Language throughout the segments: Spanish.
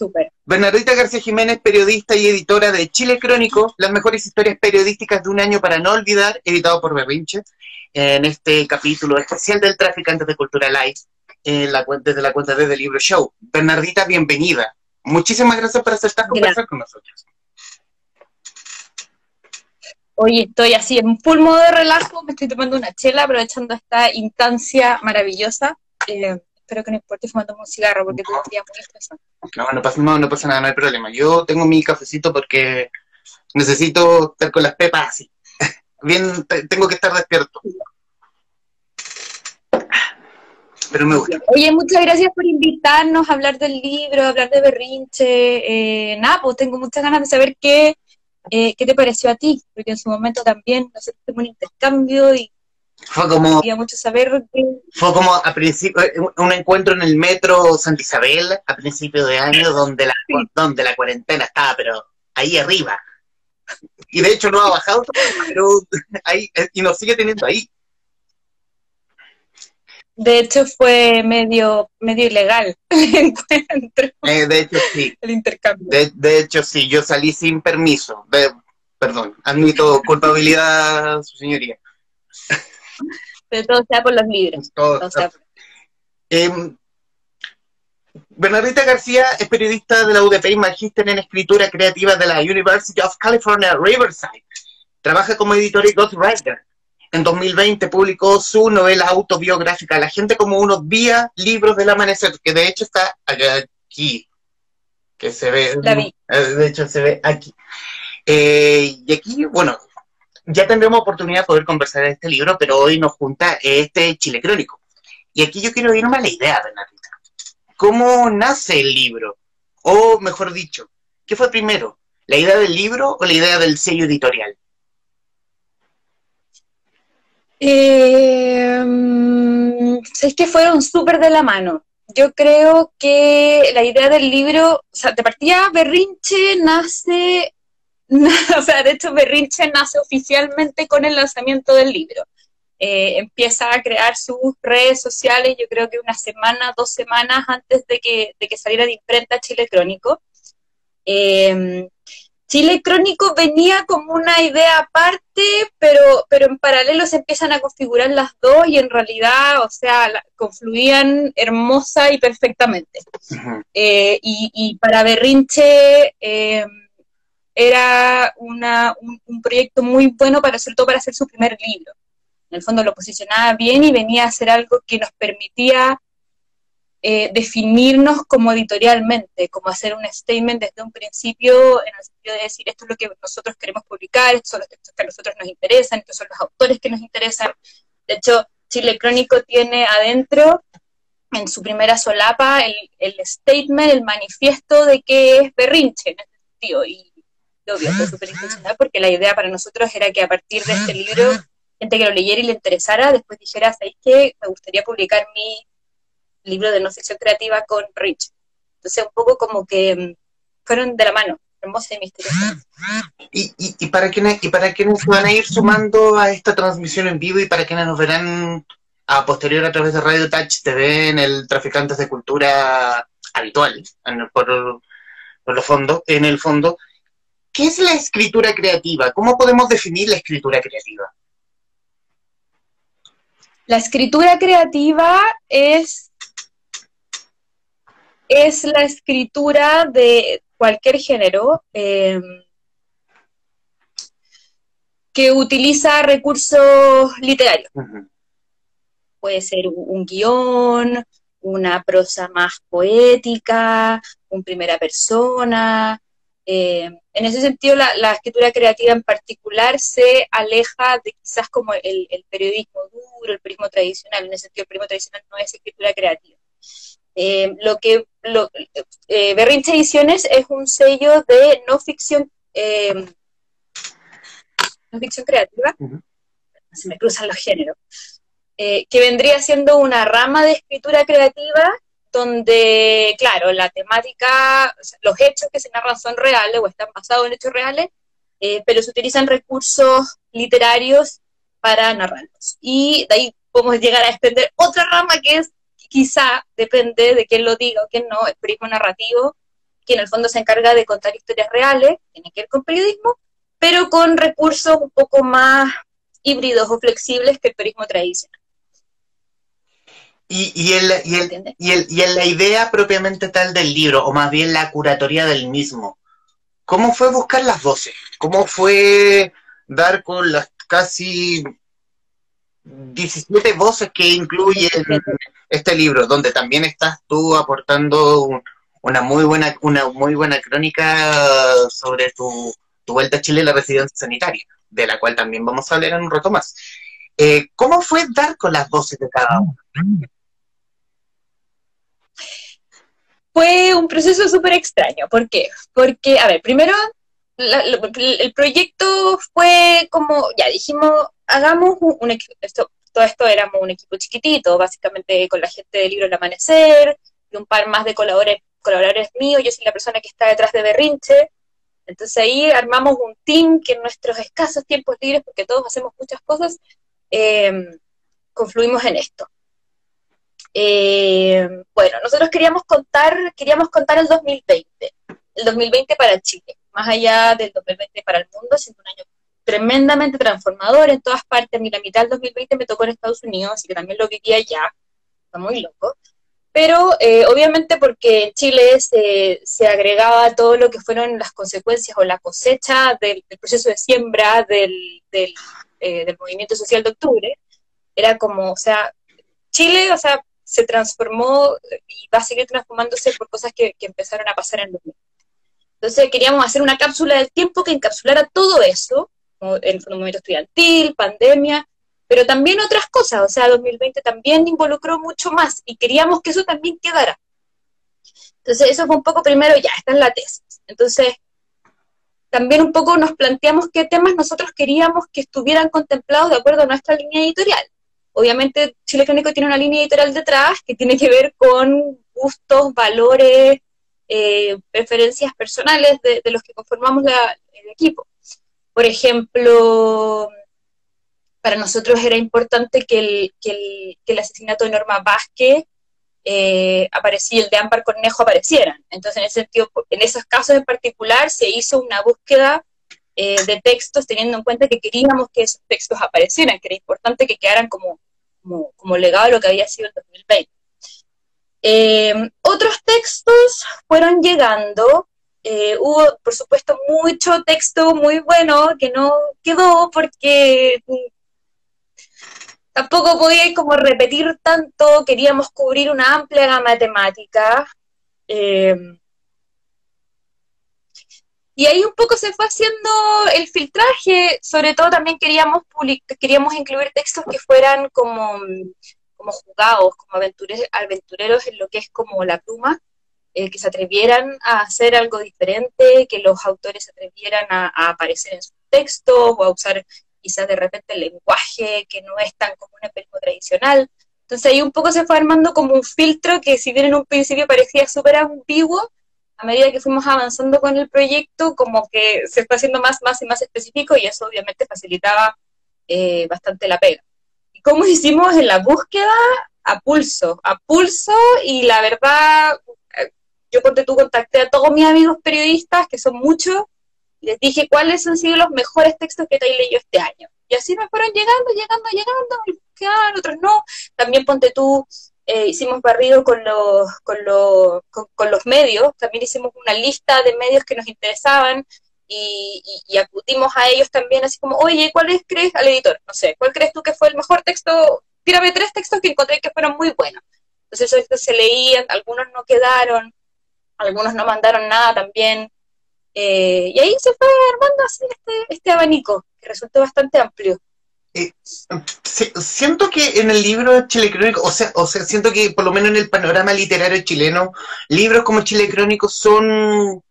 Súper. Bernardita García Jiménez, periodista y editora de Chile Crónico, las mejores historias periodísticas de un año para no olvidar, editado por Berrinche, en este capítulo especial del Traficante de Cultura Live, en la, desde la cuenta de The Libro Show. Bernardita, bienvenida. Muchísimas gracias por aceptar conversar con nosotros. Hoy estoy así en full modo de relajo, me estoy tomando una chela, aprovechando esta instancia maravillosa. Eh, espero que no importe fumando un cigarro porque no. muy estresante. No, no pasa, no, no pasa nada, no hay problema. Yo tengo mi cafecito porque necesito estar con las pepas así. Bien, tengo que estar despierto. Pero me gusta. Oye, muchas gracias por invitarnos a hablar del libro, a hablar de Berrinche. Eh, nada, pues tengo muchas ganas de saber qué, eh, qué te pareció a ti, porque en su momento también nosotros tuvimos un intercambio y fue como, mucho saber fue como a principio, eh, un encuentro en el metro Santa Isabel a principios de año donde la, donde la cuarentena estaba, pero ahí arriba. Y de hecho no ha bajado, pero ahí, eh, y nos sigue teniendo ahí. De hecho fue medio, medio ilegal el encuentro. Eh, de hecho sí. El intercambio. De, de, hecho sí, yo salí sin permiso. De, perdón, admito culpabilidad, su señoría. Pero todo sea por los libros. Todo, sea por... eh, Bernardita García es periodista de la UDP y magíster en escritura creativa de la University of California, Riverside. Trabaja como editor y ghostwriter. En 2020 publicó su novela autobiográfica La gente como unos días, libros del amanecer, que de hecho está aquí, que se ve, eh, de hecho se ve aquí. Eh, y aquí, bueno, ya tendremos oportunidad de poder conversar de este libro, pero hoy nos junta este Chile Crónico. Y aquí yo quiero irme a la idea, Bernardita. ¿Cómo nace el libro? O mejor dicho, ¿qué fue primero? ¿La idea del libro o la idea del sello editorial? Eh, es que fueron súper de la mano. Yo creo que la idea del libro, o sea, de partida Berrinche nace o sea, de hecho Berrinche nace oficialmente con el lanzamiento del libro. Eh, empieza a crear sus redes sociales, yo creo que una semana, dos semanas antes de que, de que saliera de imprenta Chile Crónico. Eh, Chile Crónico venía como una idea aparte, pero, pero en paralelo se empiezan a configurar las dos y en realidad, o sea, confluían hermosa y perfectamente. Eh, y, y, para Berrinche era una, un, un, proyecto muy bueno para hacer todo para hacer su primer libro. En el fondo lo posicionaba bien y venía a hacer algo que nos permitía eh, definirnos como editorialmente, como hacer un statement desde un principio, en el sentido de decir esto es lo que nosotros queremos publicar, estos son los textos que a nosotros nos interesan, estos son los autores que nos interesan. De hecho, Chile Crónico tiene adentro, en su primera solapa, el, el statement, el manifiesto de qué es berrinche, en este sentido. Y obvio, fue súper intencional porque la idea para nosotros era que a partir de este libro, gente que lo leyera y le interesara, después dijera, ¿sabéis qué? Me gustaría publicar mi libro de no ficción creativa con Rich. Entonces, un poco como que um, fueron de la mano, hermosa y misteriosa. ¿Y, y, y, para quienes, ¿Y para quienes van a ir sumando a esta transmisión en vivo y para quienes nos verán a posterior a través de Radio Touch TV en el Traficantes de Cultura habitual, en el, por, por lo fondo, en el fondo, ¿qué es la escritura creativa? ¿Cómo podemos definir la escritura creativa? La escritura creativa es, es la escritura de cualquier género eh, que utiliza recursos literarios. Uh -huh. Puede ser un, un guion, una prosa más poética, un primera persona, eh, en ese sentido, la, la, escritura creativa en particular se aleja de quizás como el, el, periodismo duro, el periodismo tradicional. En ese sentido, el periodismo tradicional no es escritura creativa. Eh, lo que lo, eh, Berrinche Ediciones es un sello de no ficción, eh, no ficción creativa. Uh -huh. Se me cruzan los géneros. Que vendría siendo una rama de escritura creativa donde, claro, la temática, los hechos que se narran son reales o están basados en hechos reales, eh, pero se utilizan recursos literarios para narrarlos. Y de ahí podemos llegar a extender otra rama que es, quizá, depende de quién lo diga o quién no, el prisma narrativo, que en el fondo se encarga de contar historias reales, tiene que ver con periodismo, pero con recursos un poco más híbridos o flexibles que el periodismo tradicional. Y, y, el, y, el, y, el, y en la idea propiamente tal del libro, o más bien la curatoría del mismo, ¿cómo fue buscar las voces? ¿Cómo fue dar con las casi 17 voces que incluye este libro, donde también estás tú aportando una muy buena, una muy buena crónica sobre tu, vuelta a Chile y la residencia sanitaria, de la cual también vamos a hablar en un rato más. Eh, ¿Cómo fue dar con las voces de cada uno? Fue un proceso súper extraño. ¿Por qué? Porque, a ver, primero, el proyecto fue como, ya dijimos, hagamos un, equipo, todo esto éramos un equipo chiquitito, básicamente con la gente del libro El Amanecer, y un par más de colaboradores, colaboradores míos, yo soy la persona que está detrás de Berrinche, entonces ahí armamos un team que en nuestros escasos tiempos libres, porque todos hacemos muchas cosas, eh, confluimos en esto. Eh, bueno, nosotros queríamos contar, queríamos contar el 2020, el 2020 para Chile, más allá del 2020 para el mundo, siendo un año tremendamente transformador en todas partes. A mí la mitad del 2020 me tocó en Estados Unidos, así que también lo vivía allá, está muy loco. Pero eh, obviamente porque en Chile se, se, agregaba todo lo que fueron las consecuencias o la cosecha del, proceso de siembra del, del, eh, del movimiento social de octubre, era como, o sea, Chile, o sea, se transformó y va a seguir transformándose por cosas que, empezaron a pasar en 2020. Entonces queríamos hacer una cápsula del tiempo que encapsulara todo eso, el movimiento estudiantil, pandemia, pero también otras cosas, o sea, 2020 también involucró mucho más y queríamos que eso también quedara. Entonces eso fue un poco primero, ya, está en la tesis. Entonces, también un poco nos planteamos qué temas nosotros queríamos que estuvieran contemplados de acuerdo a nuestra línea editorial obviamente Chile Crónico tiene una línea editorial detrás que tiene que ver con gustos, valores, eh, preferencias personales de, los que conformamos el equipo. Por ejemplo, para nosotros era importante que el, que el, asesinato de Norma Vázquez eh, aparecía, el de Ámbar Cornejo aparecieran. Entonces, en ese sentido, en esos casos en particular, se hizo una búsqueda eh, de textos teniendo en cuenta que queríamos que esos textos aparecieran, que era importante que quedaran como, como, legado a lo que había sido el 2020. Eh, otros textos fueron llegando, eh, hubo por supuesto mucho texto muy bueno que no quedó porque tampoco podía como repetir tanto, queríamos cubrir una amplia gama de. Y ahí un poco se fue haciendo el filtraje, sobre todo también queríamos, queríamos incluir textos que fueran como, como jugados, como aventureros, aventureros en lo que es como la pluma, eh, que se atrevieran a hacer algo diferente, que los autores se atrevieran a, aparecer en sus textos o a usar quizás de repente el lenguaje que no es tan común en periodismo tradicional. Entonces ahí un poco se fue armando como un filtro que si bien en un principio parecía súper ambiguo, a medida que fuimos avanzando con el proyecto, como que se fue haciendo más, más y más específico y eso obviamente facilitaba eh, bastante la pega. ¿Y cómo hicimos en la búsqueda? A pulso, a pulso y la verdad, eh, yo conté tú contacté a todos mis amigos periodistas, que son muchos, y les dije cuáles han sido los mejores textos que te he leído este año. Y así me fueron llegando, llegando, llegando, otros no. También ponte tú eh, hicimos barrido con los, con, los, con, los medios, también hicimos una lista de medios que nos interesaban y, acudimos a ellos también así como, oye, ¿cuál es, crees al editor? No sé, ¿cuál crees tú que fue el mejor texto? Tírame tres textos que encontré que fueron muy buenos. Entonces esos se leían, algunos no quedaron, algunos no mandaron nada también. Eh, y ahí se fue armando así este, este abanico, que resultó bastante amplio. Eh, siento que en el libro Chile Crónico, o sea, o sea, siento que por lo menos en el panorama literario chileno, libros como Chile Crónico son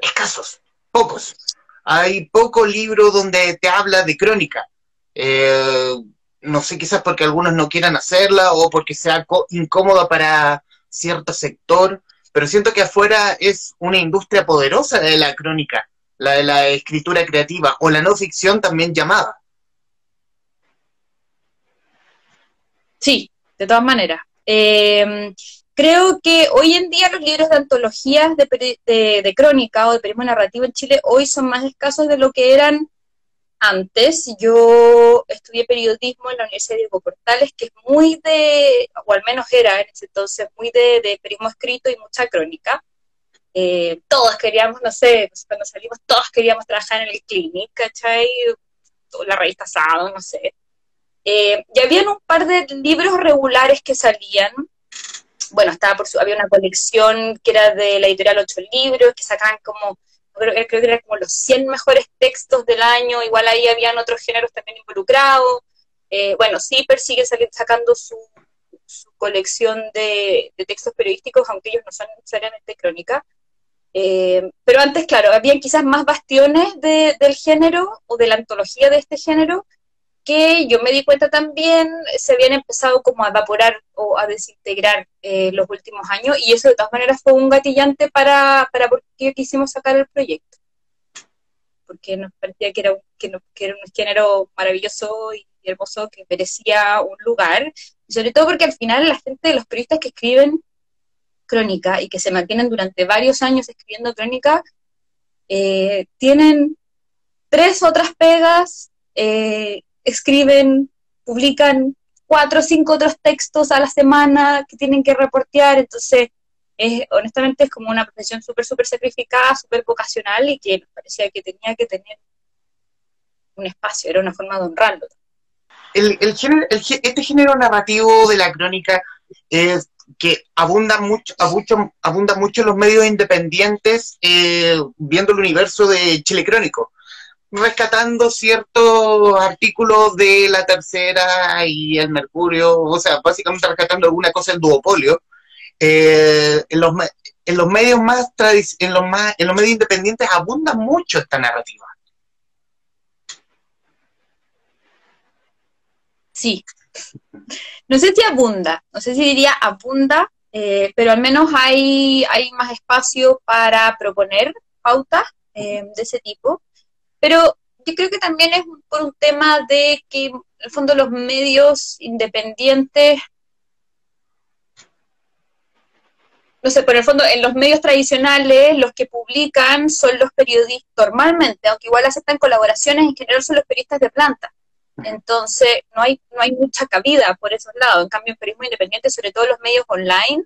escasos, pocos. Hay poco libro donde te habla de crónica. Eh, no sé, quizás porque algunos no quieran hacerla o porque sea incómoda para cierto sector, pero siento que afuera es una industria poderosa de la crónica, la de la escritura creativa o la no ficción también llamada. Sí, de todas maneras. Eh, creo que hoy en día los libros de antologías de, de, crónica o de periodismo narrativo en Chile hoy son más escasos de lo que eran antes. Yo estudié periodismo en la Universidad de Diego Portales, que es muy de, o al menos era en ese entonces, muy de, periodismo escrito y mucha crónica. Eh, todos queríamos, no sé, cuando salimos todos queríamos trabajar en el clinic, ¿cachai? La revista Sado, no sé. Eh, y habían un par de libros regulares que salían. Bueno, estaba por su, había una colección que era de la editorial Ocho Libros, que sacaban como creo, que eran como los 100 mejores textos del año, igual ahí habían otros géneros también involucrados. Eh, bueno, sí sigue sacando su, colección de, textos periodísticos, aunque ellos no son necesariamente crónica. Eh, pero antes, claro, había quizás más bastiones del género o de la antología de este género que yo me di cuenta también se habían empezado como a evaporar o a desintegrar eh, los últimos años y eso de todas maneras fue un gatillante para, para por qué quisimos sacar el proyecto. Porque nos parecía que era, que, que era un género maravilloso y hermoso que merecía un lugar, y sobre todo porque al final la gente, los periodistas que escriben crónica y que se mantienen durante varios años escribiendo crónica, eh, tienen tres otras pegas eh, escriben, publican cuatro o cinco otros textos a la semana que tienen que reportear, entonces honestamente es como una profesión súper, súper sacrificada, súper vocacional y que nos parecía que tenía que tener un espacio, era una forma de honrarlo. El, el, género, este género narrativo de la crónica es que abunda mucho, abunda mucho en los medios independientes eh, viendo el universo de Chile Crónico rescatando ciertos artículos de la tercera y el Mercurio, o sea, básicamente rescatando alguna cosa del duopolio. Eh, en, los, en los medios más en los más en los medios independientes abunda mucho esta narrativa. Sí. No sé si abunda, no sé si diría abunda, eh, pero al menos hay, hay más espacio para proponer pautas eh, de ese tipo. Pero yo creo que también es por un tema de que, en el fondo, los medios independientes, no sé, por el fondo, en los medios tradicionales, los que publican son los periodistas, normalmente, aunque igual aceptan colaboraciones, en general son los periodistas de planta. Entonces, no hay, no hay mucha cabida por esos lados. En cambio, en periodismo independiente, sobre todo los medios online,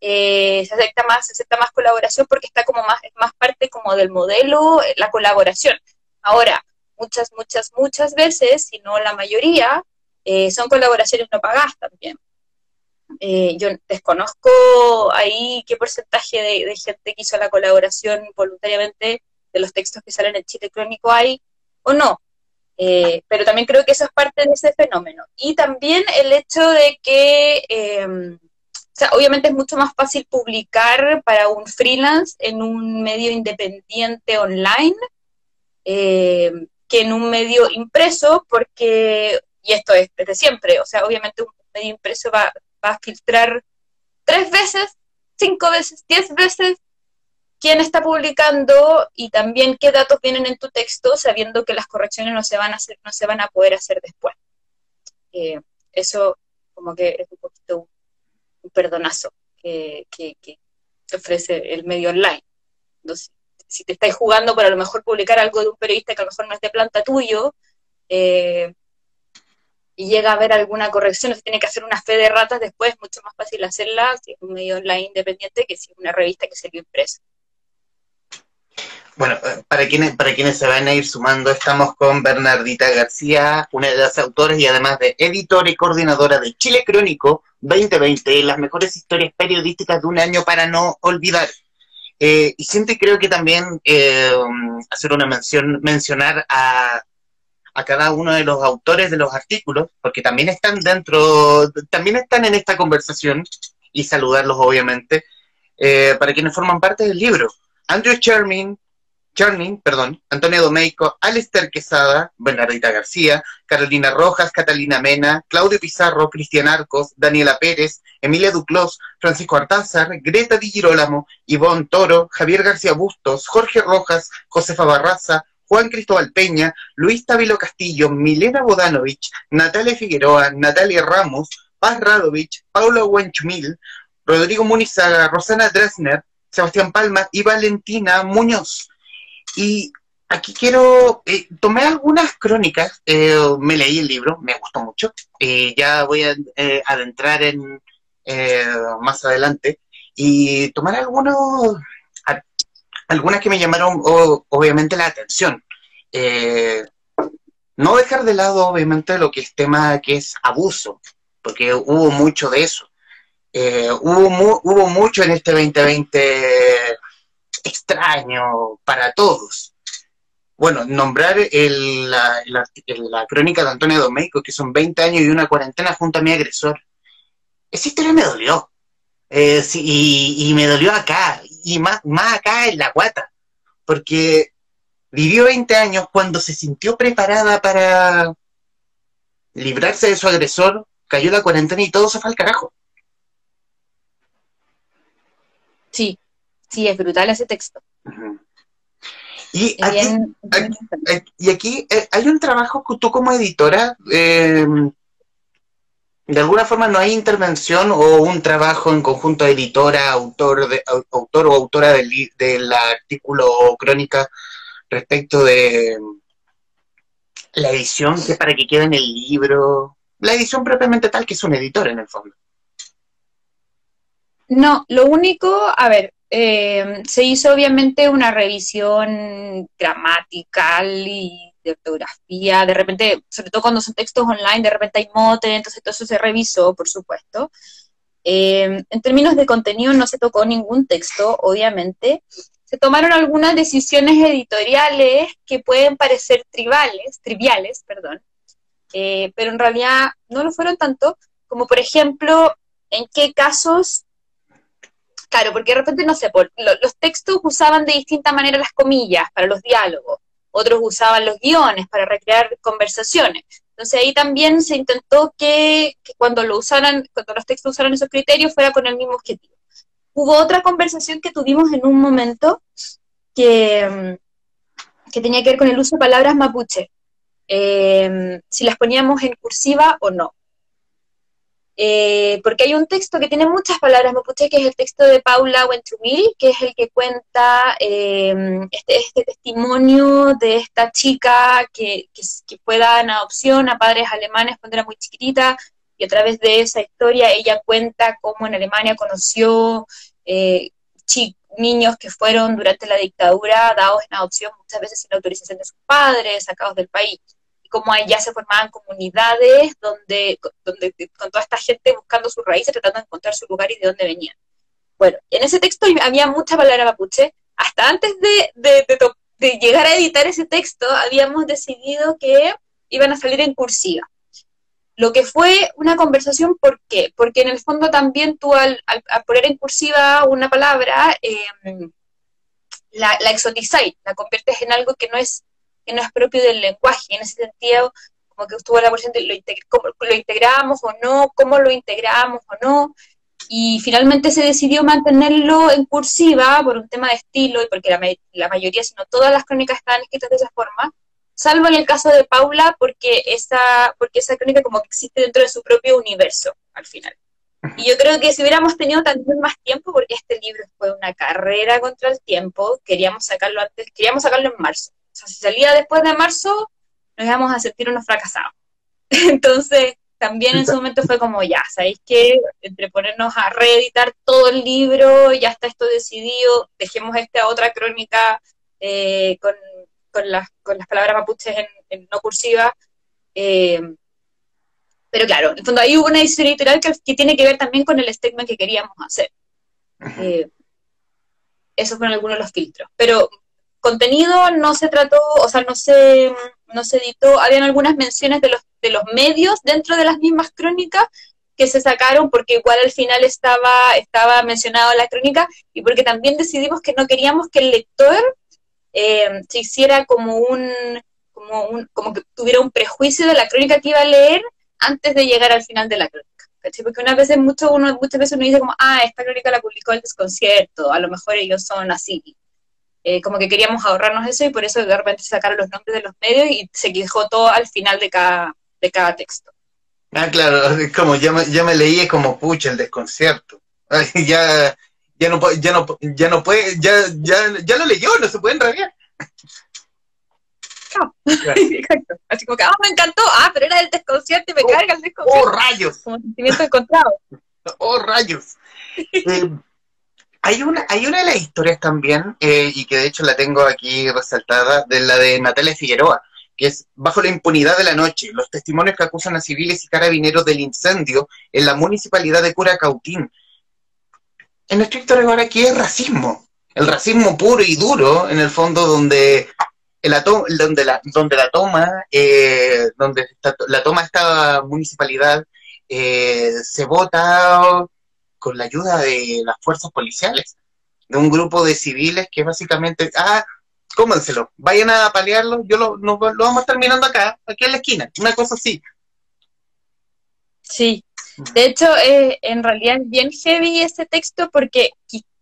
eh, se acepta más, se acepta más colaboración porque está como más, es más parte como del modelo, la colaboración. Ahora, muchas, muchas, muchas veces, si no la mayoría, eh, son colaboraciones no pagadas también. Eh, yo desconozco ahí qué porcentaje de, gente que hizo la colaboración voluntariamente de los textos que salen en Chile Crónico hay o no. Eh, pero también creo que eso es parte de ese fenómeno. Y también el hecho de que, o sea, obviamente es mucho más fácil publicar para un freelance en un medio independiente online eh, que en un medio impreso, porque, y esto es desde siempre, o sea, obviamente un medio impreso va, a filtrar tres veces, cinco veces, diez veces quién está publicando y también qué datos vienen en tu texto, sabiendo que las correcciones no se van a hacer, no se van a poder hacer después. Eh, eso como que es un poquito un perdonazo que, que, que ofrece el medio online. Entonces, si te estáis jugando por a lo mejor publicar algo de un periodista que a lo mejor no es de planta tuyo, eh, y llega a haber alguna corrección, o se tiene que hacer una fe de ratas después, es mucho más fácil hacerla si es un medio online independiente que si es una revista que vio impresa. Bueno, eh, para quienes, para quienes se van a ir sumando, estamos con Bernardita García, una de las autores y además de editora y coordinadora de Chile Crónico 2020, las mejores historias periodísticas de un año para no olvidar. Eh, y y creo que también eh, hacer una mención, mencionar a, a cada uno de los autores de los artículos, porque también están dentro, también están en esta conversación, y saludarlos obviamente, eh, para quienes forman parte del libro. Andrew Chermin, Cherning, perdón, Antonio Domeico, Alistair Quesada, Bernardita García, Carolina Rojas, Catalina Mena, Claudio Pizarro, Cristian Arcos, Daniela Pérez, Emilia Duclos, Francisco Artázar, Greta Di Girolamo, Ivonne Toro, Javier García Bustos, Jorge Rojas, Josefa Barraza, Juan Cristóbal Peña, Luis Tabilo Castillo, Milena Bodanovich, Natalia Figueroa, Natalia Ramos, Paz Radovich, Paula Wenchumil, Rodrigo Munizaga, Rosana Dresner, Sebastián Palma y Valentina Muñoz. Y aquí quiero, eh, tomé algunas crónicas, eh, me leí el libro, me gustó mucho, y ya voy a eh, adentrar en más adelante, y tomar algunos, algunas que me llamaron obviamente la atención. no dejar de lado obviamente lo que es tema que es abuso, porque hubo mucho de eso. hubo, hubo mucho en este 2020 extraño para todos bueno, nombrar el, la, la, crónica de Antonio Domeico, que son 20 años y una cuarentena junto a mi agresor. Esa historia me dolió. Eh, y, me dolió acá, y más, más acá en la guata, porque vivió 20 años cuando se sintió preparada para librarse de su agresor, cayó la cuarentena y todo se fue al carajo. Sí, sí, es brutal ese texto. Y aquí, eh, hay un trabajo que tú como editora, eh, de alguna forma no hay intervención o un trabajo en conjunto de editora, autor, de, autor o autora del, del artículo o crónica respecto de la edición que para que quede en el libro, la edición propiamente tal que es un editor en el fondo. No, lo único, a ver, eh, se hizo obviamente una revisión gramatical y de ortografía, de repente, sobre todo cuando son textos online, de repente hay mote, entonces todo eso se revisó, por supuesto. Eh, en términos de contenido no se tocó ningún texto, obviamente. Se tomaron algunas decisiones editoriales que pueden parecer tribales, triviales, perdón, eh, pero en realidad no lo fueron tanto, como por ejemplo, en qué casos Claro, porque de repente, no sé, los textos usaban de distinta manera las comillas para los diálogos, otros usaban los guiones para recrear conversaciones. Entonces ahí también se intentó que, cuando lo usaran, cuando los textos usaran esos criterios, fuera con el mismo objetivo. Hubo otra conversación que tuvimos en un momento que, que tenía que ver con el uso de palabras mapuche, eh, si las poníamos en cursiva o no. Eh, porque hay un texto que tiene muchas palabras mapuche, que es el texto de Paula Wentrumil, que es el que cuenta em, este, este, testimonio de esta chica que, que, fue dada en adopción a padres alemanes cuando era muy chiquitita, y a través de esa historia ella cuenta cómo en Alemania conoció eh, niños que fueron durante la dictadura dados en adopción muchas veces sin autorización de sus padres, sacados del país cómo allá se formaban comunidades donde, donde con toda esta gente buscando sus raíces, tratando de encontrar su lugar y de dónde venían. Bueno, en ese texto había mucha palabra mapuche. Hasta antes de, de, llegar a editar ese texto, habíamos decidido que iban a salir en cursiva. Lo que fue una conversación, ¿por qué? Porque en el fondo también tú al, poner en cursiva una palabra, em, la, la la conviertes en algo que no es que no es propio del lenguaje. En ese sentido, como que estuvo la cuestión de lo, lo integramos o no, cómo lo integramos o no. Y finalmente se decidió mantenerlo en cursiva por un tema de estilo y porque la, la mayoría, sino todas las crónicas estaban escritas de esa forma, salvo en el caso de Paula porque esa, porque esa crónica como que existe dentro de su propio universo al final. Y yo creo que si hubiéramos tenido también más tiempo, porque este libro fue una carrera contra el tiempo, queríamos sacarlo antes, queríamos sacarlo en marzo. O sea, si salía después de marzo, nos íbamos a sentir unos fracasados. Entonces, también en su momento fue como, ya, ¿sabéis qué? Entre ponernos a reeditar todo el libro, ya está esto decidido, dejemos esta otra crónica eh, con, las, palabras mapuches en, no cursiva. Eh, pero claro, en el fondo ahí hubo una decisión editorial que, tiene que ver también con el statement que queríamos hacer. Eh, esos fueron algunos de los filtros. Pero contenido no se trató, o sea, no se, no se editó, habían algunas menciones de los, de los medios dentro de las mismas crónicas que se sacaron porque igual al final estaba, estaba mencionado la crónica y porque también decidimos que no queríamos que el lector eh, se hiciera como un, como un, como que tuviera un prejuicio de la crónica que iba a leer antes de llegar al final de la crónica. Porque una vez mucho, uno, muchas veces uno dice como, ah, esta crónica la publicó el desconcierto, a lo mejor ellos son así. Eh, como que queríamos ahorrarnos eso y por eso de repente sacaron los nombres de los medios y se quejó todo al final de cada, de cada texto. Ah, claro, como ya me, ya me leí como pucha el desconcierto. ya, ya no, ya no, ya no puede, ya, ya, ya lo leyó, no se puede enrabiar. Exacto. Así como que, ah, me encantó, ah, pero era el desconcierto y me oh, carga el desconcierto. ¡Oh, rayos! Como sentimiento encontrado. ¡Oh, rayos! Eh, hay una, hay una de las historias también, eh, y que de hecho la tengo aquí resaltada, de la de Natalia Figueroa, que es Bajo la impunidad de la noche, los testimonios que acusan a civiles y carabineros del incendio en la municipalidad de Curacautín. En nuestro rigor aquí es racismo, el racismo puro y duro, en el fondo, donde, el donde, la, donde la toma, eh, donde la toma esta municipalidad eh, se vota con la ayuda de las fuerzas policiales, de un grupo de civiles que básicamente, ah, cómenselo, vayan a paliarlo, yo lo, lo, vamos terminando acá, aquí en la esquina, una cosa así. Sí, de hecho, eh, en realidad es bien heavy este texto porque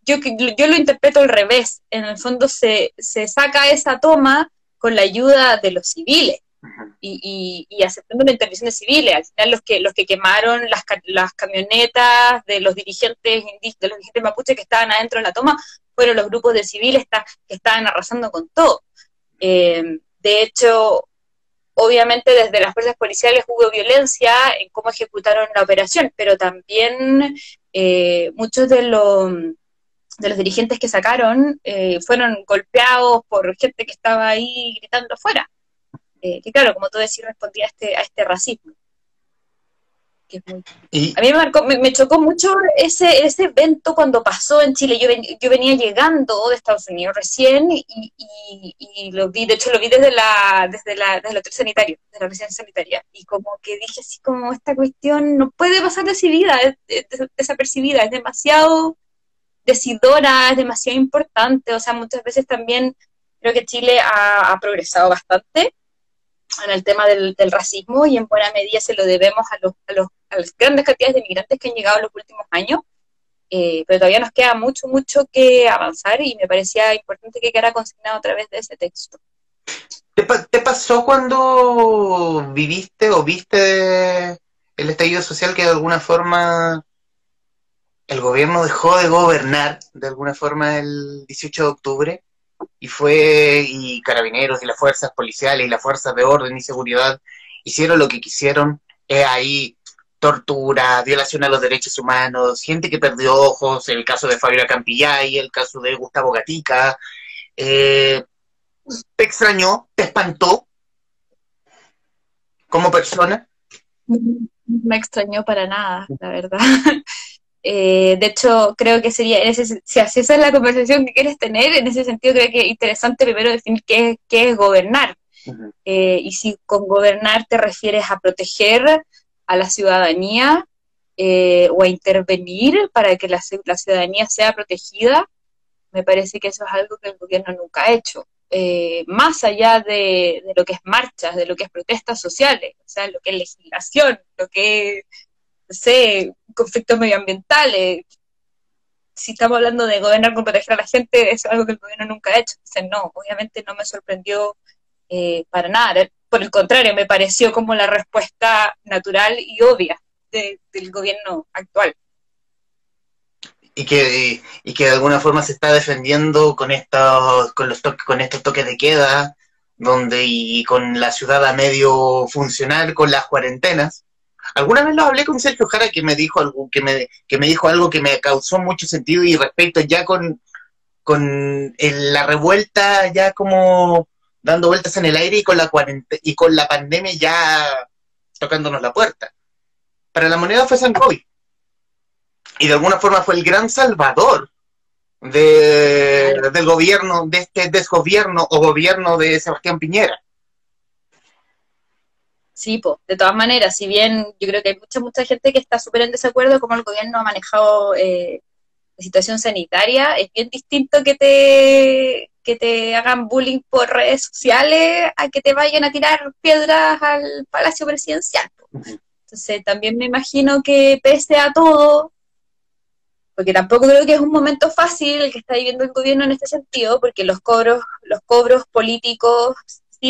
yo, yo lo interpreto al revés, en el fondo se, se saca esa toma con la ayuda de los civiles y, y, aceptando la intervención de civiles. Al final los que, los que quemaron las, camionetas de los dirigentes de los dirigentes mapuche que estaban adentro de la toma fueron los grupos de civiles que estaban arrasando con todo. Eh, de hecho, obviamente desde las fuerzas policiales hubo violencia en cómo ejecutaron la operación, pero también eh, muchos de los de los dirigentes que sacaron eh, fueron golpeados por gente que estaba ahí gritando afuera. Eh, que claro, como tú decís, respondía a este, a este racismo. A mí me, me, chocó mucho ese, ese evento cuando pasó en Chile. Yo, yo venía llegando de Estados Unidos recién y, y, lo vi, de hecho lo vi desde la, desde la, desde el hotel sanitario, de la residencia sanitaria. Y como que dije así como esta cuestión no puede pasar decidida, desapercibida, es demasiado decidora, es demasiado importante. O sea, muchas veces también creo que Chile ha, ha progresado bastante en el tema del, racismo y en buena medida se lo debemos a, los, a, los, a las grandes cantidades de migrantes que han llegado en los últimos años, eh, pero todavía nos queda mucho, mucho que avanzar y me parecía importante que quedara consignado a través de ese texto. ¿Te, pasó cuando viviste o viste el estallido social que de alguna forma el gobierno dejó de gobernar de alguna forma el 18 de octubre? Y fue, y carabineros y las fuerzas policiales y las fuerzas de orden y seguridad hicieron lo que quisieron, es ahí tortura, violación a los derechos humanos, gente que perdió ojos, el caso de Fabiola Campillay, el caso de Gustavo Gatica, eh, ¿te extrañó? ¿Te espantó como persona? Me extrañó para nada, la verdad. Eh, de hecho, creo que sería, si así esa es la conversación que quieres tener, en ese sentido creo que es interesante primero definir qué, es gobernar. Eh, y si con gobernar te refieres a proteger a la ciudadanía eh, o a intervenir para que la, ciudadanía sea protegida, me parece que eso es algo que el gobierno nunca ha hecho. más allá de, de, lo que es marchas, de lo que es protestas sociales, o sea, lo que es legislación, lo que es sé, conflictos medioambientales. Si estamos hablando de gobernar con proteger a la gente, es algo que el gobierno nunca ha hecho. Entonces, no, obviamente no me sorprendió eh, para nada. Por el contrario, me pareció como la respuesta natural y obvia del gobierno actual. Y que, y que de alguna forma se está defendiendo con estos, con los toques, con estos toques de queda, donde y con la ciudad a medio funcional, con las cuarentenas, Alguna vez lo hablé con Sergio Jara que me dijo algo, que me, que me dijo algo que me causó mucho sentido y respecto ya con, con la revuelta ya como dando vueltas en el aire y con la y con la pandemia ya tocándonos la puerta. Para la moneda fue San Goy. Y de alguna forma fue el gran salvador de, del gobierno, de este desgobierno o gobierno de Sebastián Piñera. Sí, de todas maneras, si bien yo creo que hay mucha, mucha gente que está súper en desacuerdo cómo el gobierno ha manejado eh, la situación sanitaria, es bien distinto que te, que te hagan bullying por redes sociales a que te vayan a tirar piedras al Palacio Presidencial. Entonces, también me imagino que pese a todo, porque tampoco creo que es un momento fácil el que está viviendo el gobierno en este sentido, porque los cobros, los cobros políticos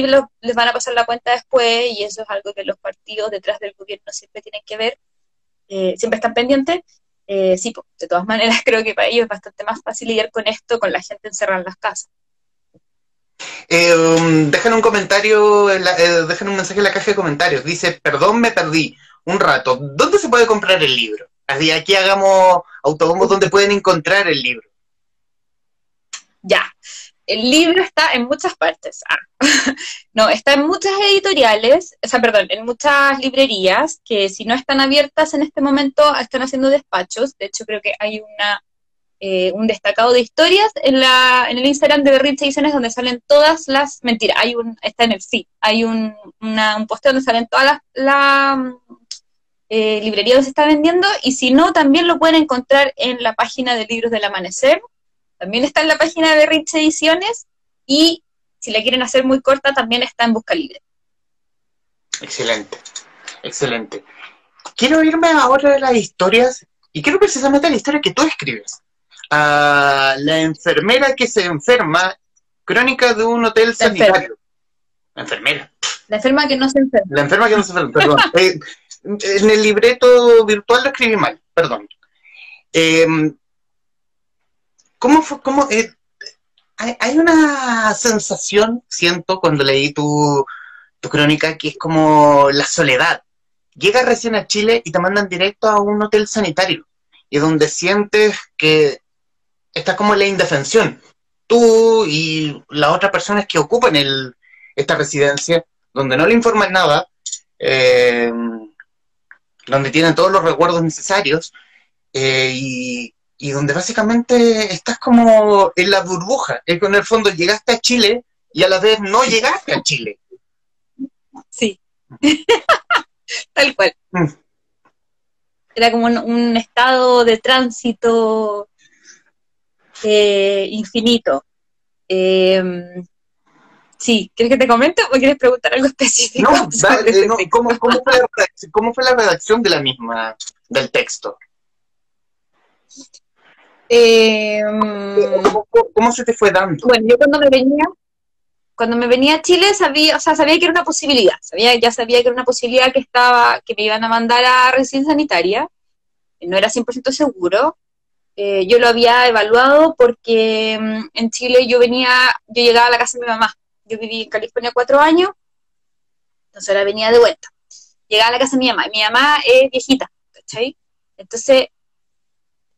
les van a pasar la cuenta después y eso es algo que los partidos detrás del gobierno siempre tienen que ver, eh, siempre están pendientes. eh, sí, pues, de todas maneras creo que para ellos es bastante más fácil lidiar con esto, con la gente encerrada en las casas. Eh, um, dejan un comentario, eh, dejan un mensaje en la caja de comentarios. Dice, perdón, me perdí un rato. ¿Dónde se puede comprar el libro? Así, aquí hagamos autobombos donde pueden encontrar el libro. Ya, el libro está en muchas partes. Ah. no, está en muchas editoriales, o sea, perdón, en muchas librerías que si no están abiertas en este momento están haciendo despachos. De hecho, creo que hay una eh, un destacado de historias en, la, en el Instagram de Berrinche Ediciones donde salen todas las, mentira, hay un, está en el sí, hay un, un poste donde salen todas las la, eh, librerías donde se está vendiendo y si no, también lo pueden encontrar en la página de Libros del Amanecer, también está en la página de Berrinche Ediciones y si la quieren hacer muy corta, también está en Busca Libre. Excelente, excelente. Quiero irme ahora de las historias y quiero precisamente la historia que tú escribes a la enfermera que se enferma, crónica de un hotel sanitario. La enfermera. La enferma que no se enferma. La enferma que no se enferma, perdón. Eh, en el libreto virtual lo escribí mal, perdón. Eh, ¿Cómo fue? Cómo, eh, hay, una sensación, siento, cuando leí tu, crónica, que es como la soledad. Llegas recién a Chile y te mandan directo a un hotel sanitario y donde sientes que está como la indefensión. Tú y las otras personas que ocupan el, esta residencia, donde no le informan nada, eh, donde tienen todos los recuerdos necesarios, eh, y, donde básicamente estás como en la burbuja. Es que en el fondo llegaste a Chile y a la vez no llegaste a Chile. Sí. Tal cual. Mm. Era como un, estado de tránsito eh, infinito. Em, sí, ¿quieres que te comente o quieres preguntar algo específico? No, eh, ¿cómo, fue la redacción, de la misma, del texto? Em, ¿Cómo, se te fue dando? Bueno, yo cuando me venía, cuando me venía a Chile sabía, o sea, sabía que era una posibilidad, sabía, ya sabía que era una posibilidad que estaba, que me iban a mandar a residencia sanitaria, no era 100% seguro, eh, yo lo había evaluado porque mm, en Chile yo venía, yo llegaba a la casa de mi mamá. Yo viví en California cuatro años, entonces ahora venía de vuelta. Llegaba a la casa de mi mamá. Mi mamá es viejita, ¿cachai? Entonces,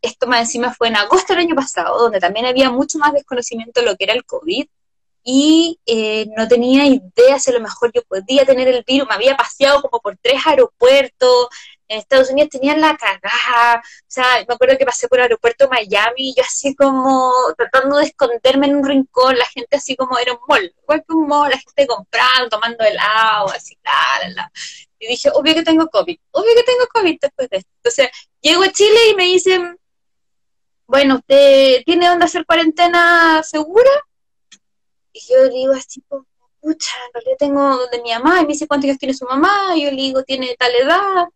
esto más encima fue en agosto del año pasado, donde también había mucho más desconocimiento de lo que era el COVID y eh, no tenía idea si a lo mejor yo podía tener el virus. Me había paseado como por tres aeropuertos, en Estados Unidos tenían la cagada, o sea, me acuerdo que pasé por el aeropuerto Miami y yo así como tratando de esconderme en un rincón, la gente así como era un mall, igual que un mall, la gente comprando, tomando helado, así, la, la, la. Y dije, obvio que tengo COVID, obvio que tengo COVID después de esto. Entonces, llego a Chile y me dicen, bueno, ¿usted tiene dónde hacer cuarentena segura? Y yo digo así como, pucha, en realidad tengo donde mi mamá, y me dice cuántos años tiene su mamá, y yo le digo, tiene tal edad,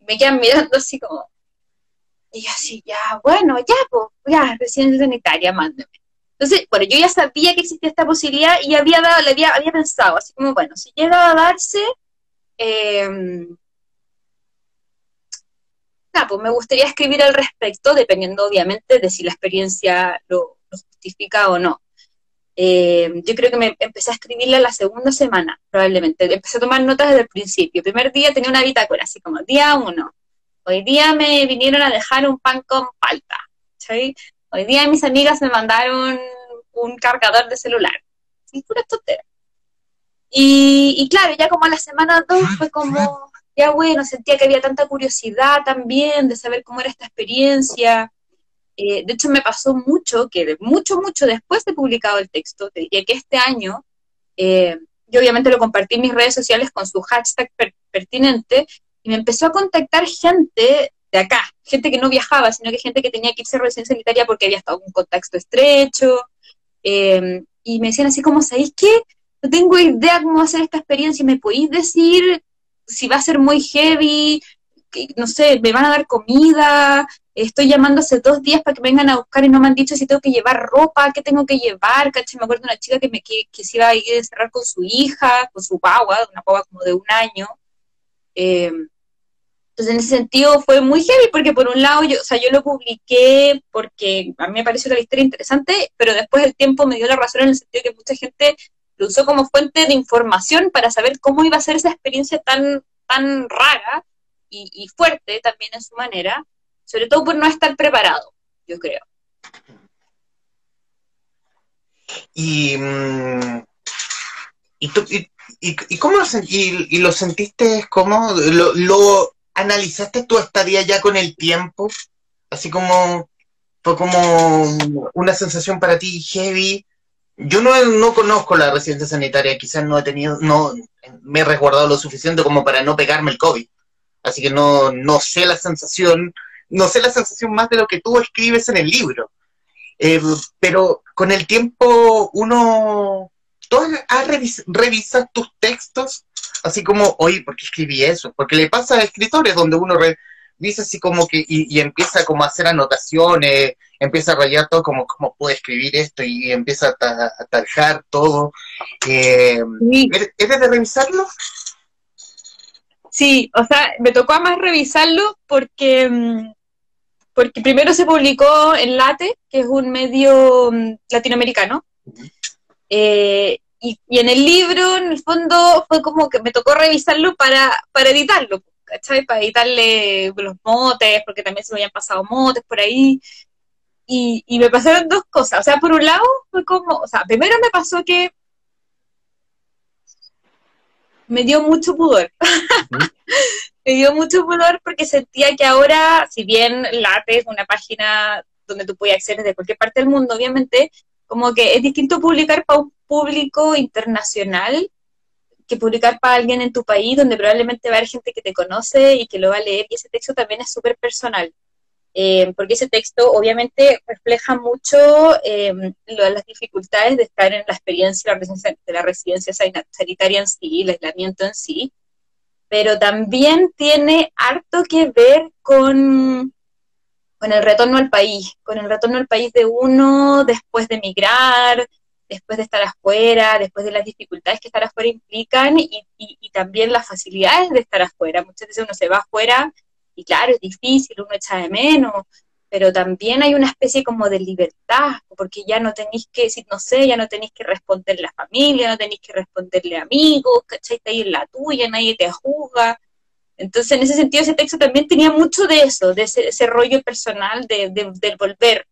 me quedan mirando así como, y yo así, ya, bueno, ya, pues, ya, recién sanitaria, mándeme. Entonces, bueno, yo ya sabía que existía esta posibilidad y había dado, le había, había pensado, así como, bueno, si llega a darse, eh, pues me gustaría escribir al respecto, dependiendo obviamente de si la experiencia lo, justifica o no. Eh, yo creo que me empecé a escribirla la segunda semana, probablemente. Empecé a tomar notas desde el principio. El primer día tenía una bitácora, así como día uno. Hoy día me vinieron a dejar un pan con palta. Hoy día mis amigas me mandaron un cargador de celular. Y pura. Y, y claro, ya como la semana dos fue como, ya bueno, sentía que había tanta curiosidad también de saber cómo era esta experiencia. Eh, de hecho, me pasó mucho que mucho, mucho después de publicado el texto, te diría que este año, eh, yo obviamente lo compartí en mis redes sociales con su hashtag pertinente y me empezó a contactar gente de acá, gente que no viajaba, sino que gente que tenía que irse a residencia sanitaria porque había estado en un contacto estrecho. Eh, y me decían así como, ¿sabéis qué? No tengo idea cómo ser esta experiencia, ¿me podéis decir si va a ser muy heavy? no sé, me van a dar comida, estoy llamando hace dos días para que vengan a buscar y no me han dicho si tengo que llevar ropa, qué tengo que llevar, ¿cachai? Me acuerdo de una chica que me que, se iba a ir a encerrar con su hija, con su guagua, una guagua como de un año. Eh, Entonces, en ese sentido fue muy heavy, porque por un lado, yo, o sea, yo lo publiqué porque a mí me pareció la historia interesante, pero después el tiempo me dio la razón en el sentido que mucha gente lo usó como fuente de información para saber cómo iba a ser esa experiencia tan, tan rara y, fuerte también en su manera, sobre todo por no estar preparado, yo creo. Y, mm, y, y, cómo y, lo sentiste? ¿Cómo lo, lo analizaste tu estadía ya con el tiempo? Así como fue como una sensación para ti heavy. Yo no, no conozco la residencia sanitaria, quizás no he tenido, no me he resguardado lo suficiente como para no pegarme el COVID. Así que no, no sé la sensación, no sé la sensación más de lo que tú escribes en el libro. Eh, pero con el tiempo uno, ¿tú has revisado tus textos? Así como, oye, ¿por qué escribí eso? Porque le pasa a escritores donde uno revisa así como que, y, empieza como a hacer anotaciones, empieza a rayar todo como, ¿cómo puedo escribir esto? Y empieza a, a todo. Eh, ¿Eres de revisarlo? Sí, o sea, me tocó más revisarlo porque, mm, porque primero se publicó en Late, que es un medio mm, latinoamericano, eh, y, en el libro, en el fondo, fue como que me tocó revisarlo para, para editarlo, ¿cachai? Para editarle los motes, porque también se me habían pasado motes por ahí. Y, y me pasaron dos cosas. O sea, por un lado, fue como, o sea, primero me pasó que me dio mucho pudor. me dio mucho pudor porque sentía que ahora, si bien Late es una página donde tú puedes acceder de cualquier parte del mundo, obviamente, como que es distinto publicar para un público internacional que publicar para alguien en tu país donde probablemente va a haber gente que te conoce y que lo va a leer y ese texto también es súper personal. Eh, porque ese texto obviamente refleja mucho eh, las dificultades de estar en la experiencia de la residencia sanitaria en sí, el aislamiento en sí, pero también tiene harto que ver con, con el retorno al país, con el retorno al país de uno después de emigrar, después de estar afuera, después de las dificultades que estar afuera implican y, y también las facilidades de estar afuera. Muchas veces uno se va afuera y claro, es difícil, uno echa de menos, pero también hay una especie como de libertad, porque ya no tenéis que decir, no sé, ya no tenéis que responderle a familia, no tenéis que responderle a amigos, ¿cachai? Está ahí en la tuya, nadie te juzga. Entonces, en ese sentido, ese texto también tenía mucho de eso, de ese, rollo personal de, del volver.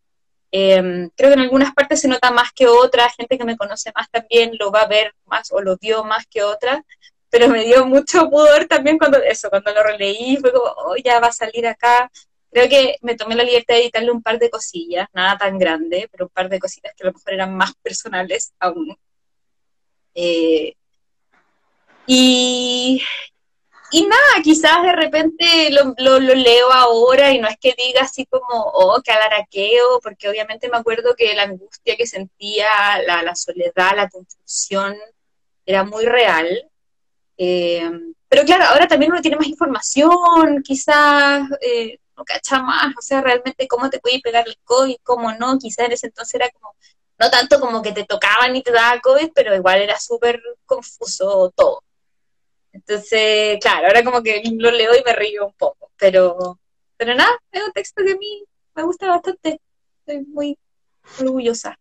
Em, creo que en algunas partes se nota más que otras, gente que me conoce más también lo va a ver más o lo vio más que otras, pero me dio mucho pudor también cuando eso, cuando lo releí, fue como, oh, ya va a salir acá. Creo que me tomé la libertad de editarle un par de cosillas, nada tan grande, pero un par de cositas que a lo mejor eran más personales aún. Eh, y, y nada, quizás de repente lo, lo, leo ahora y no es que diga así como, oh, qué alaraqueo, porque obviamente me acuerdo que la angustia que sentía, la, la soledad, la confusión, era muy real. Eh, pero claro, ahora también uno tiene más información, quizás eh, no cacha más, o sea, realmente cómo te puede pegar el COVID, cómo no, quizás en ese entonces era como, no tanto como que te tocaban y te daba COVID, pero igual era súper confuso todo. Entonces, claro, ahora como que lo leo y me río un poco, pero, pero nada, es un texto que a mí me gusta bastante, estoy muy orgullosa.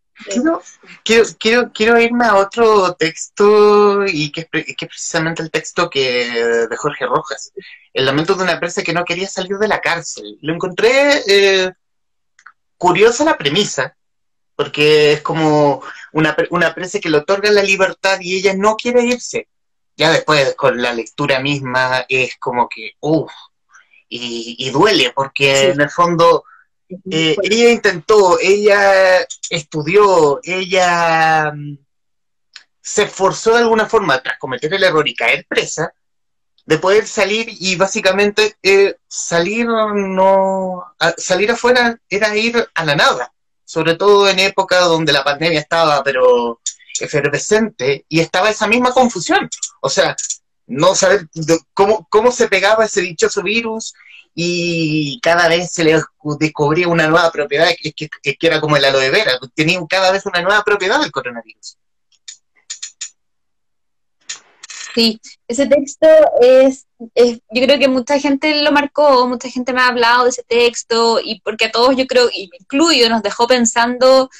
Quiero, quiero, quiero, irme a otro texto y que, es precisamente el texto que de Jorge Rojas, El lamento de una presa que no quería salir de la cárcel. Lo encontré eh, curiosa la premisa, porque es como una, una presa que le otorga la libertad y ella no quiere irse. Ya después con la lectura misma es como que, uff, y, duele, porque en el fondo eh, ella intentó, ella estudió, ella mm, se esforzó de alguna forma tras cometer el error y caer presa, de poder salir y básicamente eh, salir no salir afuera era ir a la nada, sobre todo en época donde la pandemia estaba pero efervescente y estaba esa misma confusión, o sea, no saber cómo, cómo se pegaba ese dichoso virus y cada vez se le descubría una nueva propiedad, que, que, que era como el aloe vera, tenía cada vez una nueva propiedad del coronavirus. Sí, ese texto es, es, yo creo que mucha gente lo marcó, mucha gente me ha hablado de ese texto y porque a todos yo creo, y me incluyo, nos dejó pensando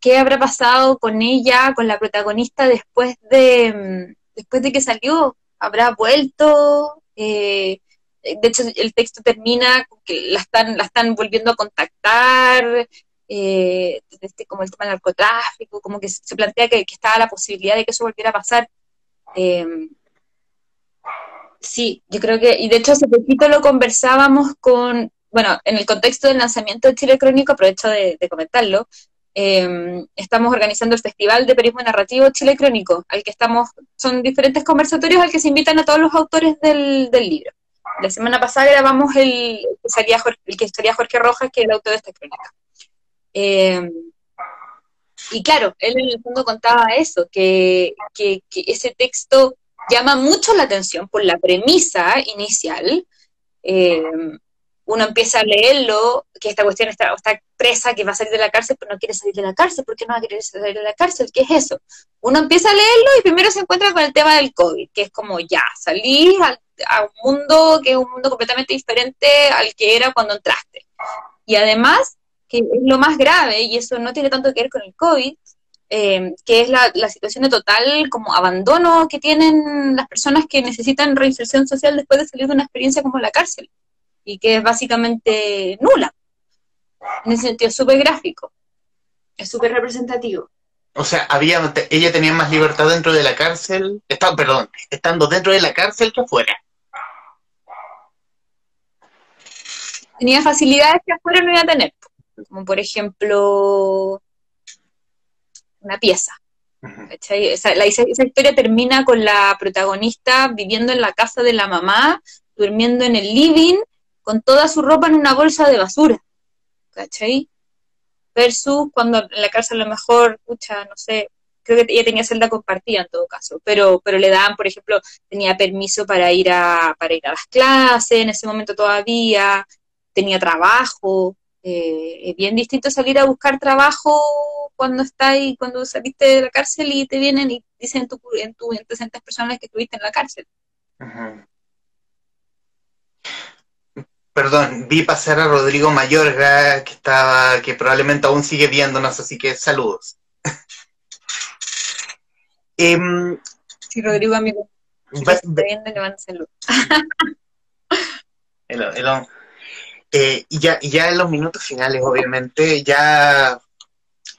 qué habrá pasado con ella, con la protagonista después de, después de que salió, habrá vuelto, eh, de hecho el texto termina con que la están, la están volviendo a contactar, eh, este, como el tema del narcotráfico, como que se plantea que, que estaba la posibilidad de que eso volviera a pasar. Eh, sí, yo creo que, y de hecho hace poquito lo conversábamos con, bueno, en el contexto del lanzamiento de Chile Crónico, aprovecho de, comentarlo, eh, estamos organizando el Festival de Periodismo Narrativo Chile Crónico, al que estamos, son diferentes conversatorios al que se invitan a todos los autores del, libro. La semana pasada grabamos el, que sería Jorge, el que estaría Jorge Rojas, que es el autor de esta crónica. Eh, y claro, él en el fondo contaba eso, que, ese texto llama mucho la atención por la premisa inicial. Eh, uno empieza a leerlo, que esta cuestión está, está, presa, que va a salir de la cárcel, pero no quiere salir de la cárcel. ¿Por qué no va a querer salir de la cárcel? ¿Qué es eso? Uno empieza a leerlo y primero se encuentra con el tema del COVID, que es como ya, salí a un mundo que es un mundo completamente diferente al que era cuando entraste. Y además que es lo más grave, y eso no tiene tanto que ver con el COVID, eh, que es la, situación de total como abandono que tienen las personas que necesitan reinserción social después de salir de una experiencia como la cárcel, y que es básicamente nula. En ese sentido, súper gráfico, es súper representativo. O sea, había, ella tenía más libertad dentro de la cárcel, está, perdón, estando dentro de la cárcel que afuera. Tenía facilidades que afuera no iba a tener como por ejemplo una pieza. Esa, la, esa, historia termina con la protagonista viviendo en la casa de la mamá, durmiendo en el living, con toda su ropa en una bolsa de basura. ¿Cachai? Versus cuando en la cárcel a lo mejor, escucha, no sé, creo que ella tenía celda compartida en todo caso, pero, pero le daban, por ejemplo, tenía permiso para ir a, para ir a las clases en ese momento todavía, tenía trabajo, eh, es bien distinto salir a buscar trabajo cuando estás y cuando saliste de la cárcel y te vienen y dicen en tu, en tu antecedentes personales que estuviste en la cárcel. Perdón, vi pasar a Rodrigo Mayorga, que estaba, que probablemente aún sigue viéndonos, así que saludos. Em, sí, Rodrigo, amigo. Va, viendo, le saludos. Eh, y, ya, y ya en los minutos finales, obviamente, ya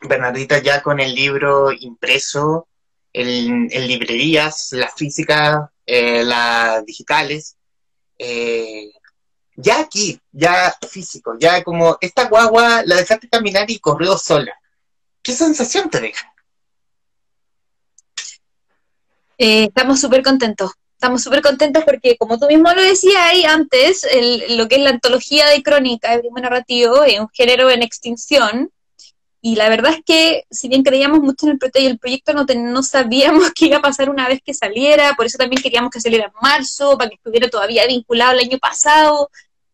Bernardita ya con el libro impreso, en, librerías, las físicas, eh, las digitales, eh, ya aquí, ya físico, ya como esta guagua la dejaste caminar y corrió sola. ¿Qué sensación te deja? estamos súper contentos estamos súper contentos porque, como tú mismo lo decías ahí antes, lo que es la antología de crónica, de primo narrativo, es un género en extinción. Y la verdad es que, si bien creíamos mucho en el, proyecto, el proyecto, no, no sabíamos qué iba a pasar una vez que saliera, por eso también queríamos que saliera en marzo, para que estuviera todavía vinculado el año pasado,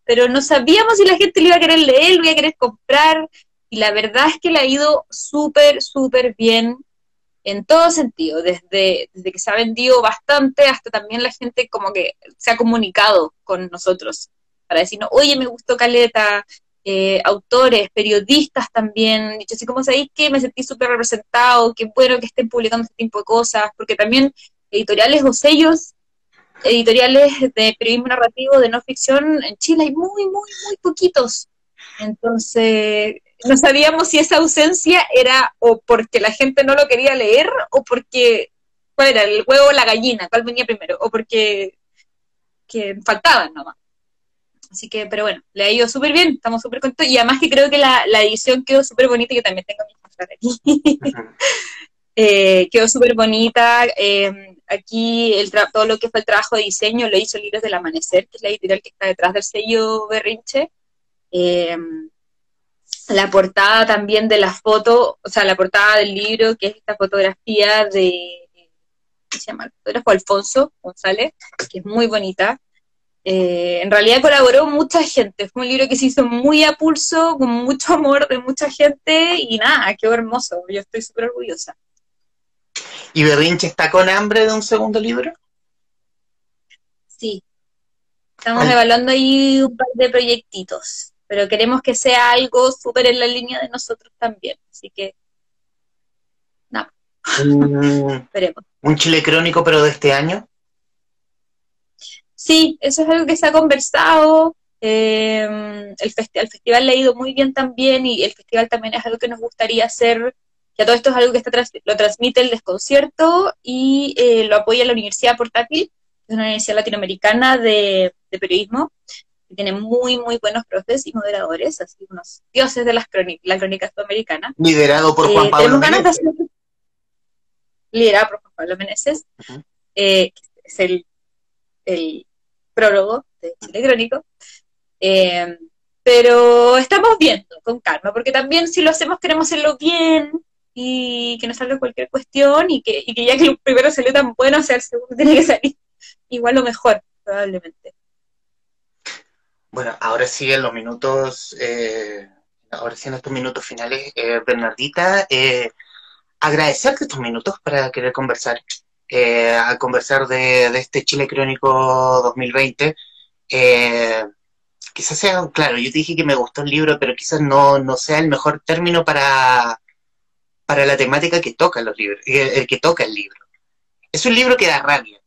pero no sabíamos si la gente lo iba a querer leer, lo iba a querer comprar, y la verdad es que le ha ido súper, súper bien en todo sentido, desde, desde que se ha vendido bastante hasta también la gente como que se ha comunicado con nosotros para decirnos, oye, me gustó Caleta, eh, autores, periodistas también, dicho así como sabéis que me sentí súper representado, qué bueno que estén publicando este tipo de cosas, porque también editoriales o sellos editoriales de periodismo narrativo de no ficción en Chile hay muy, muy, muy poquitos. Entonces, no sabíamos si esa ausencia era o porque la gente no lo quería leer o porque, ¿cuál era? ¿El huevo o la gallina? ¿Cuál venía primero? O porque que faltaban nomás. Así que, pero bueno, le ha ido súper bien, estamos súper contentos. Y además que creo que la, edición quedó súper bonita, yo también tengo mi aquí. eh, quedó súper bonita. Eh, aquí el todo lo que fue el trabajo de diseño lo hizo Libros del Amanecer, que es la editorial que está detrás del sello Berrinche. Eh, la portada también de la foto, o sea, la portada del libro, que es esta fotografía de, ¿cómo se llama? El fotógrafo Alfonso González, que es muy bonita. Eh, en realidad colaboró mucha gente, fue un libro que se hizo muy a pulso, con mucho amor de mucha gente, y nada, qué hermoso, yo estoy súper orgullosa. ¿Y Berrinche está con hambre de un segundo libro? Sí. Estamos evaluando ahí un par de proyectitos, pero queremos que sea algo súper en la línea de nosotros también. Así que, nada. Esperemos. ¿Un Chile crónico, pero de este año? Sí, eso es algo que se ha conversado. Eh, el, festival le ha ido muy bien también y el festival también es algo que nos gustaría hacer. Ya todo esto es algo que está lo transmite el desconcierto y eh, lo apoya la Universidad Portátil, es una universidad latinoamericana de, periodismo, que tiene muy, muy buenos profes y moderadores, así unos dioses de las la crónica sudamericana. Liderado por Juan eh, Pablo Meneses. Liderado por Juan Pablo Meneses, es el, el prólogo de Chile Crónico. Eh, pero estamos viendo con calma, porque también si lo hacemos queremos hacerlo bien y que no salga cualquier cuestión y que, y que ya que el primero salió tan bueno, o sea, el segundo tiene que salir igual lo mejor, probablemente. Bueno, ahora sí los minutos, eh, ahora sí estos minutos finales, eh, Bernardita, eh, agradecerte estos minutos para querer conversar eh, a conversar de, este Chile Crónico 2020. Eh, quizás sea, claro, yo te dije que me gustó el libro, pero quizás no, no sea el mejor término para, para la temática que toca los libros, el, eh, que toca el libro. Es un libro que da rabia,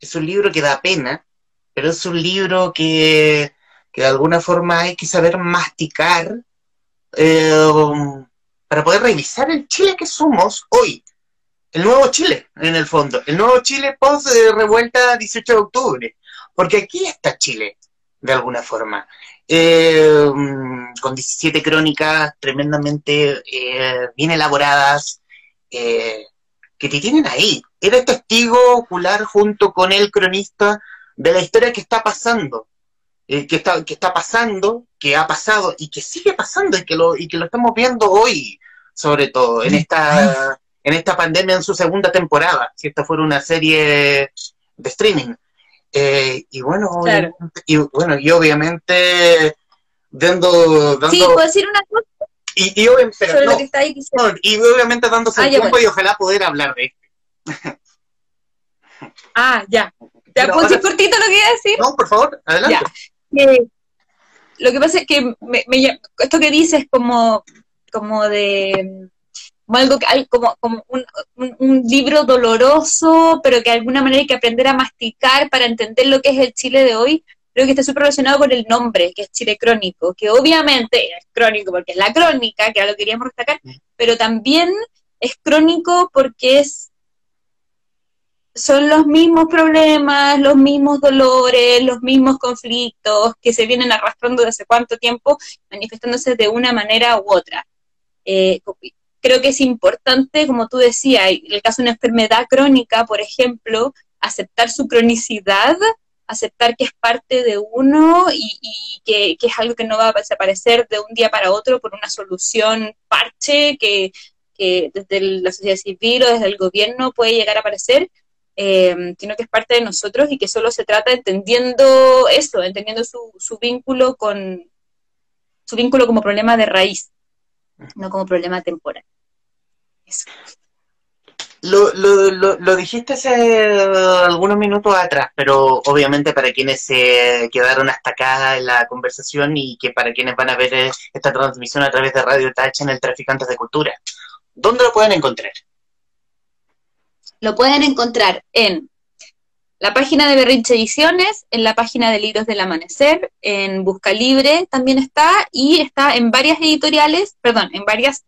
es un libro que da pena, pero es un libro que, que de alguna forma hay que saber masticar para poder revisar el Chile que somos hoy. El nuevo Chile, en el fondo, el nuevo Chile post eh, revuelta 18 de octubre, porque aquí está Chile, de alguna forma, eh, con 17 crónicas tremendamente eh, bien elaboradas, que te tienen ahí. Eres testigo ocular junto con el cronista de la historia que está pasando, que, está, que está pasando, que ha pasado y que sigue pasando y que lo, y que lo estamos viendo hoy, sobre todo, en esta en esta pandemia en su segunda temporada, si esta fuera una serie de streaming. Eh, y bueno, y bueno, y obviamente dando, dando Sí, puedo decir una cosa. Y, y obviamente, y obviamente dándose ah, el tiempo y ojalá poder hablar de esto. ah, ya. Ya, pues cortito lo que iba a decir. No, por favor, adelante. Eh, lo que pasa es que me, esto que dices como, como de como algo como, como un, un, libro doloroso, pero que de alguna manera hay que aprender a masticar para entender lo que es el Chile de hoy, creo que está súper relacionado con el nombre, que es Chile Crónico, que obviamente es crónico porque es la crónica, que ahora lo queríamos destacar, pero también es crónico porque es son los mismos problemas, los mismos dolores, los mismos conflictos que se vienen arrastrando desde hace cuánto tiempo, manifestándose de una manera u otra. Eh, creo que es importante, como tú decías, en el caso de una enfermedad crónica, por ejemplo, aceptar su cronicidad, aceptar que es parte de uno y, que, es algo que no va a desaparecer de un día para otro por una solución parche que, desde la sociedad civil o desde el gobierno puede llegar a aparecer, eh, sino que es parte de nosotros y que solo se trata entendiendo eso, entendiendo su, su vínculo con su vínculo como problema de raíz, no como problema temporal. Lo, lo, lo, dijiste hace algunos minutos atrás, pero obviamente para quienes se quedaron hasta acá en la conversación y que para quienes van a ver esta transmisión a través de Radio Touch en el Traficantes de Cultura, ¿dónde lo pueden encontrar? Lo pueden encontrar en la página de Berrinche Ediciones, en la página de Libros del Amanecer, en Busca Libre también está y está en varias editoriales, perdón, en varias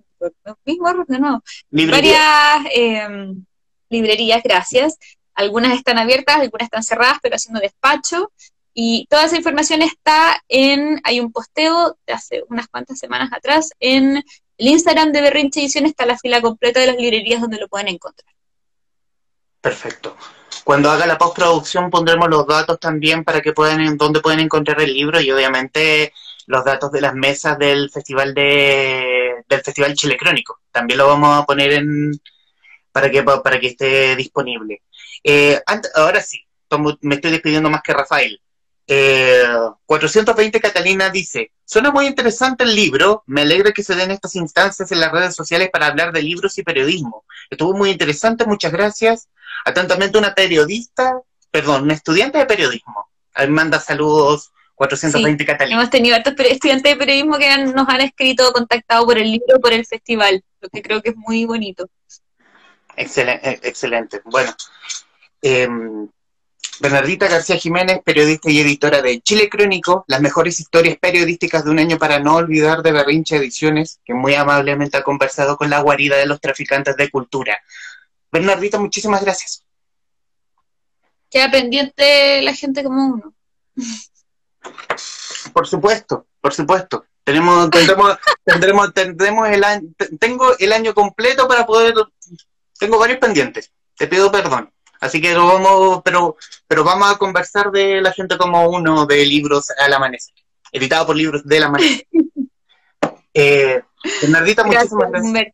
mismo. Varias em, librerías, gracias. Algunas están abiertas, algunas están cerradas, pero haciendo despacho. Y toda esa información está en, hay un posteo de hace unas cuantas semanas atrás, en el Instagram de Berrinche Edición está la fila completa de las librerías donde lo pueden encontrar. Perfecto. Cuando haga la postproducción pondremos los datos también para que puedan, donde pueden encontrar el libro y obviamente los datos de las mesas del festival de del festival Chile Crónico. También lo vamos a poner en para que para que esté disponible. Eh, ahora sí, me estoy despidiendo más que Rafael. 420 eh, Catalina dice, suena muy interesante el libro, me alegra que se den estas instancias en las redes sociales para hablar de libros y periodismo. Estuvo muy interesante, muchas gracias. Atentamente una periodista perdón, un estudiante de periodismo. A mí manda saludos 420 sí, Hemos tenido hartos estudiantes de periodismo que nos han escrito, contactado por el libro, por el festival, lo que creo que es muy bonito. Excelente. Eh, excelente. Bueno, eh, Bernardita García Jiménez, periodista y editora de Chile Crónico, las mejores historias periodísticas de un año para no olvidar de Berrinche Ediciones, que muy amablemente ha conversado con la guarida de los traficantes de cultura. Bernardita, muchísimas gracias. Queda pendiente la gente como uno. Por supuesto, por supuesto. Tenemos, tendremos, tendremos, tendremos el año, tengo el año completo para poder, tengo varios pendientes. Te pido perdón. Así que lo vamos, pero, pero vamos a conversar de la gente como uno de libros al amanecer, editado por libros del amanecer. eh, Bernardita, muchísimas gracias.